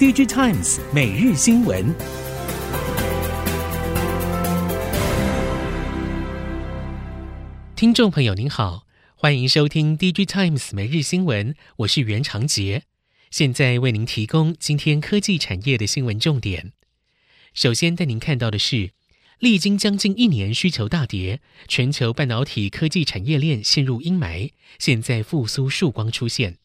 DigiTimes 每日新闻，听众朋友您好，欢迎收听 DigiTimes 每日新闻，我是袁长杰，现在为您提供今天科技产业的新闻重点。首先带您看到的是，历经将近一年需求大跌，全球半导体科技产业链陷入阴霾，现在复苏曙光出现。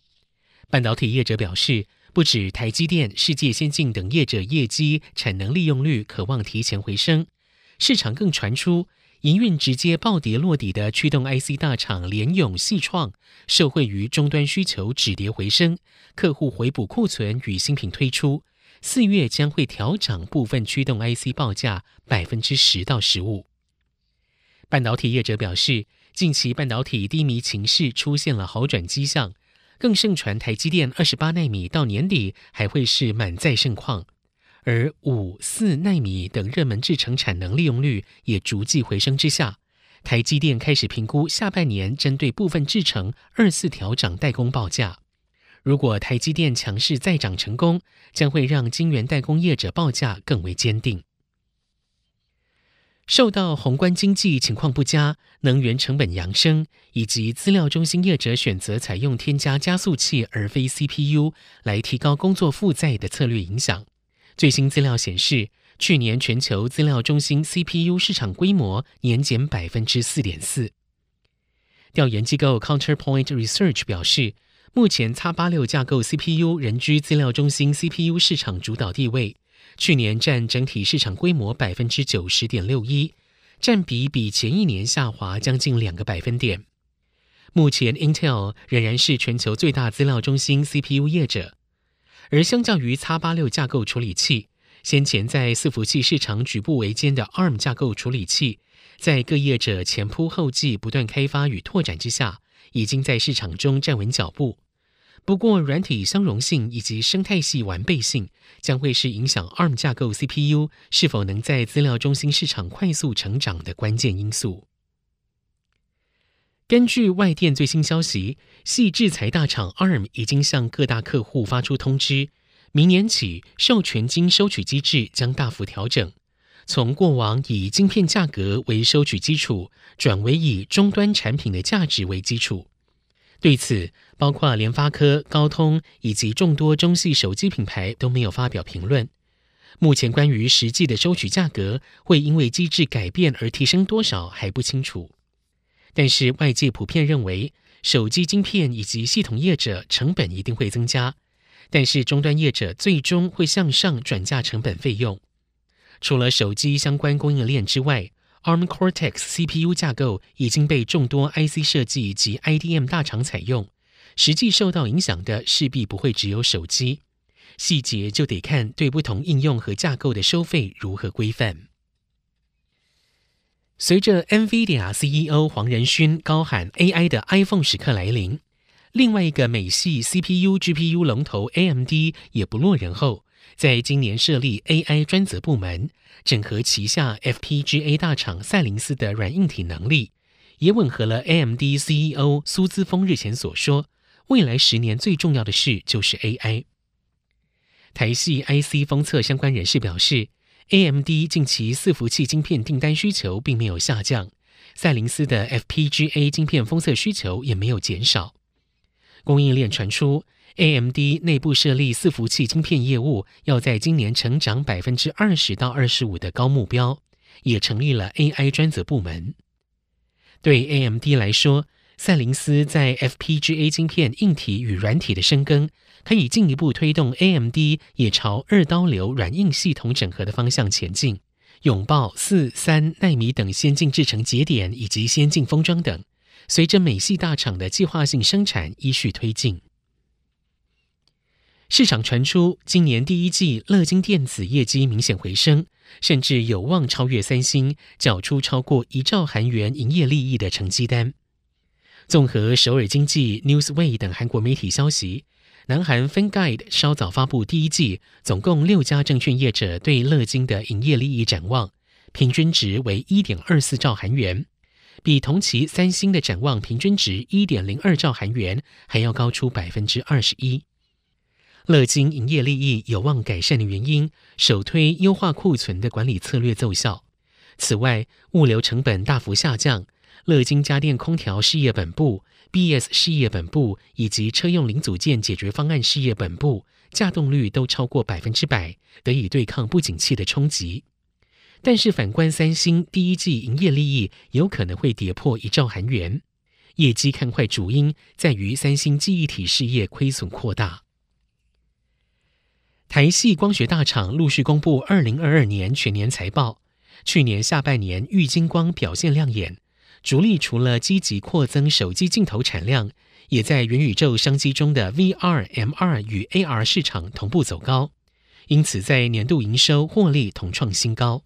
半导体业者表示，不止台积电、世界先进等业者业绩产能利用率可望提前回升，市场更传出营运直接暴跌落底的驱动 IC 大厂联咏、系创，受惠于终端需求止跌回升，客户回补库存与新品推出，四月将会调涨部分驱动 IC 报价百分之十到十五。半导体业者表示，近期半导体低迷情势出现了好转迹象。更盛传台积电二十八奈米到年底还会是满载盛况，而五四奈米等热门制程产能利用率也逐季回升之下，台积电开始评估下半年针对部分制程二次调涨代工报价。如果台积电强势再涨成功，将会让晶圆代工业者报价更为坚定。受到宏观经济情况不佳、能源成本扬升，以及资料中心业者选择采用添加加速器而非 CPU 来提高工作负载的策略影响，最新资料显示，去年全球资料中心 CPU 市场规模年减百分之四点四。调研机构 Counterpoint Research 表示，目前 X 八六架构 CPU 仍居资料中心 CPU 市场主导地位。去年占整体市场规模百分之九十点六一，占比比前一年下滑将近两个百分点。目前，Intel 仍然是全球最大资料中心 CPU 业者，而相较于 X 八六架构处理器，先前在伺服器市场举步维艰的 ARM 架构处理器，在各业者前仆后继不断开发与拓展之下，已经在市场中站稳脚步。不过，软体相容性以及生态系完备性将会是影响 ARM 架构 CPU 是否能在资料中心市场快速成长的关键因素。根据外电最新消息，系制裁大厂 ARM 已经向各大客户发出通知，明年起授权金收取机制将大幅调整，从过往以晶片价格为收取基础，转为以终端产品的价值为基础。对此，包括联发科、高通以及众多中系手机品牌都没有发表评论。目前关于实际的收取价格会因为机制改变而提升多少还不清楚。但是外界普遍认为，手机晶片以及系统业者成本一定会增加，但是终端业者最终会向上转嫁成本费用。除了手机相关供应链之外，ARM Cortex CPU 架构已经被众多 IC 设计及 IDM 大厂采用，实际受到影响的势必不会只有手机，细节就得看对不同应用和架构的收费如何规范。随着 NVIDIA CEO 黄仁勋高喊 AI 的 iPhone 时刻来临，另外一个美系 CPU GPU 龙头 AMD 也不落人后。在今年设立 AI 专责部门，整合旗下 FPGA 大厂赛灵思的软硬体能力，也吻合了 AMD CEO 苏姿丰日前所说：“未来十年最重要的事就是 AI。”台系 IC 封测相关人士表示，AMD 近期伺服器晶片订单需求并没有下降，赛灵思的 FPGA 晶片封测需求也没有减少。供应链传出。AMD 内部设立伺服器晶片业务，要在今年成长百分之二十到二十五的高目标，也成立了 AI 专责部门。对 AMD 来说，赛灵思在 FPGA 晶片硬体与软体的深耕，可以进一步推动 AMD 也朝二刀流软硬系统整合的方向前进，拥抱四三奈米等先进制程节点以及先进封装等。随着美系大厂的计划性生产依序推进。市场传出，今年第一季乐金电子业绩明显回升，甚至有望超越三星，缴出超过一兆韩元营业利益的成绩单。综合首尔经济、Newsway 等韩国媒体消息，南韩 FinGuide 稍早发布第一季总共六家证券业者对乐金的营业利益展望，平均值为一点二四兆韩元，比同期三星的展望平均值一点零二兆韩元还要高出百分之二十一。乐金营业利益有望改善的原因，首推优化库存的管理策略奏效。此外，物流成本大幅下降，乐金家电空调事业本部、BS 事业本部以及车用零组件解决方案事业本部，稼动率都超过百分之百，得以对抗不景气的冲击。但是反观三星，第一季营业利益有可能会跌破一兆韩元。业绩看坏主因在于三星记忆体事业亏损扩大。台系光学大厂陆续公布二零二二年全年财报，去年下半年玉晶光表现亮眼，主力除了积极扩增手机镜头产量，也在元宇宙商机中的 VR、MR 与 AR 市场同步走高，因此在年度营收获利同创新高。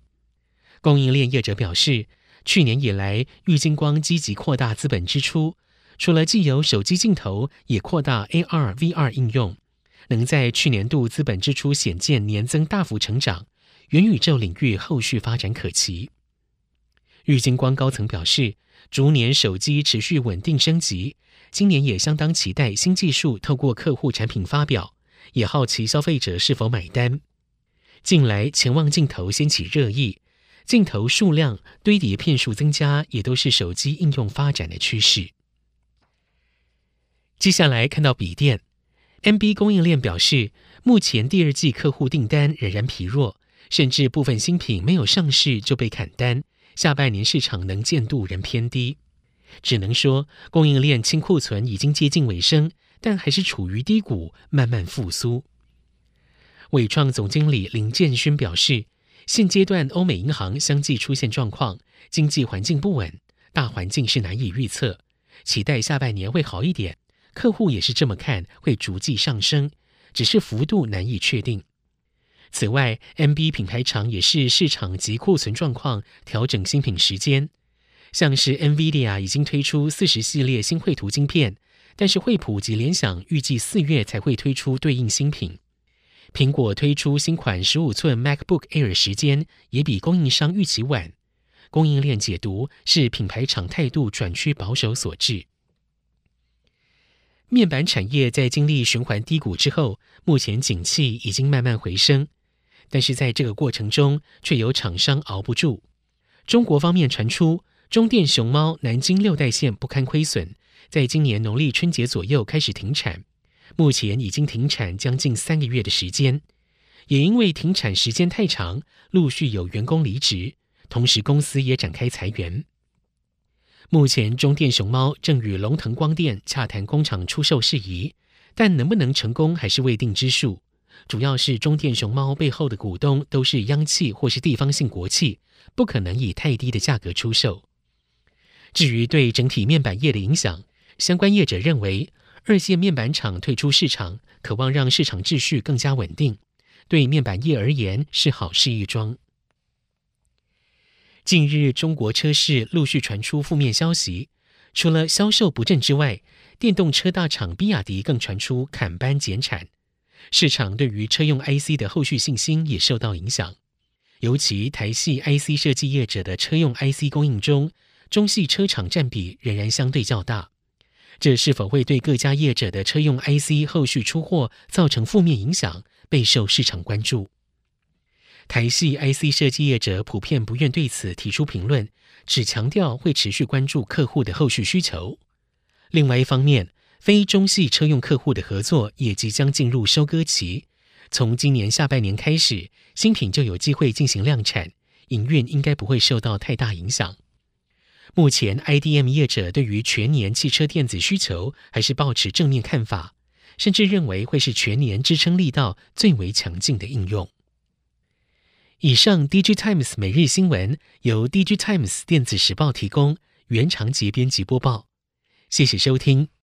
供应链业者表示，去年以来，玉晶光积极扩大资本支出，除了既有手机镜头，也扩大 AR、VR 应用，能在去年度资本支出显见年增大幅成长，元宇宙领域后续发展可期。玉晶光高层表示，逐年手机持续稳定升级，今年也相当期待新技术透过客户产品发表，也好奇消费者是否买单。近来潜望镜头掀起热议。镜头数量堆叠片数增加，也都是手机应用发展的趋势。接下来看到笔电，NB 供应链表示，目前第二季客户订单仍然疲弱，甚至部分新品没有上市就被砍单，下半年市场能见度仍偏低。只能说供应链清库存已经接近尾声，但还是处于低谷，慢慢复苏。伟创总经理林建勋表示。现阶段，欧美银行相继出现状况，经济环境不稳，大环境是难以预测。期待下半年会好一点，客户也是这么看，会逐季上升，只是幅度难以确定。此外，NB 品牌厂也是市场及库存状况调整新品时间，像是 NVIDIA 已经推出四十系列新绘图晶片，但是惠普及联想预计四月才会推出对应新品。苹果推出新款十五寸 MacBook Air 时间也比供应商预期晚，供应链解读是品牌厂态度转趋保守所致。面板产业在经历循环低谷之后，目前景气已经慢慢回升，但是在这个过程中，却有厂商熬不住。中国方面传出，中电熊猫南京六代线不堪亏损，在今年农历春节左右开始停产。目前已经停产将近三个月的时间，也因为停产时间太长，陆续有员工离职，同时公司也展开裁员。目前中电熊猫正与龙腾光电洽谈工厂出售事宜，但能不能成功还是未定之数。主要是中电熊猫背后的股东都是央企或是地方性国企，不可能以太低的价格出售。至于对整体面板业的影响，相关业者认为。二线面板厂退出市场，渴望让市场秩序更加稳定，对面板业而言是好事一桩。近日，中国车市陆续传出负面消息，除了销售不振之外，电动车大厂比亚迪更传出砍班减产，市场对于车用 IC 的后续信心也受到影响。尤其台系 IC 设计业者的车用 IC 供应中，中系车厂占比仍然相对较大。这是否会对各家业者的车用 IC 后续出货造成负面影响，备受市场关注。台系 IC 设计业者普遍不愿对此提出评论，只强调会持续关注客户的后续需求。另外一方面，非中系车用客户的合作也即将进入收割期，从今年下半年开始，新品就有机会进行量产，营运应该不会受到太大影响。目前，IDM 业者对于全年汽车电子需求还是保持正面看法，甚至认为会是全年支撑力道最为强劲的应用。以上，DG Times 每日新闻由 DG Times 电子时报提供，原长节编辑播报，谢谢收听。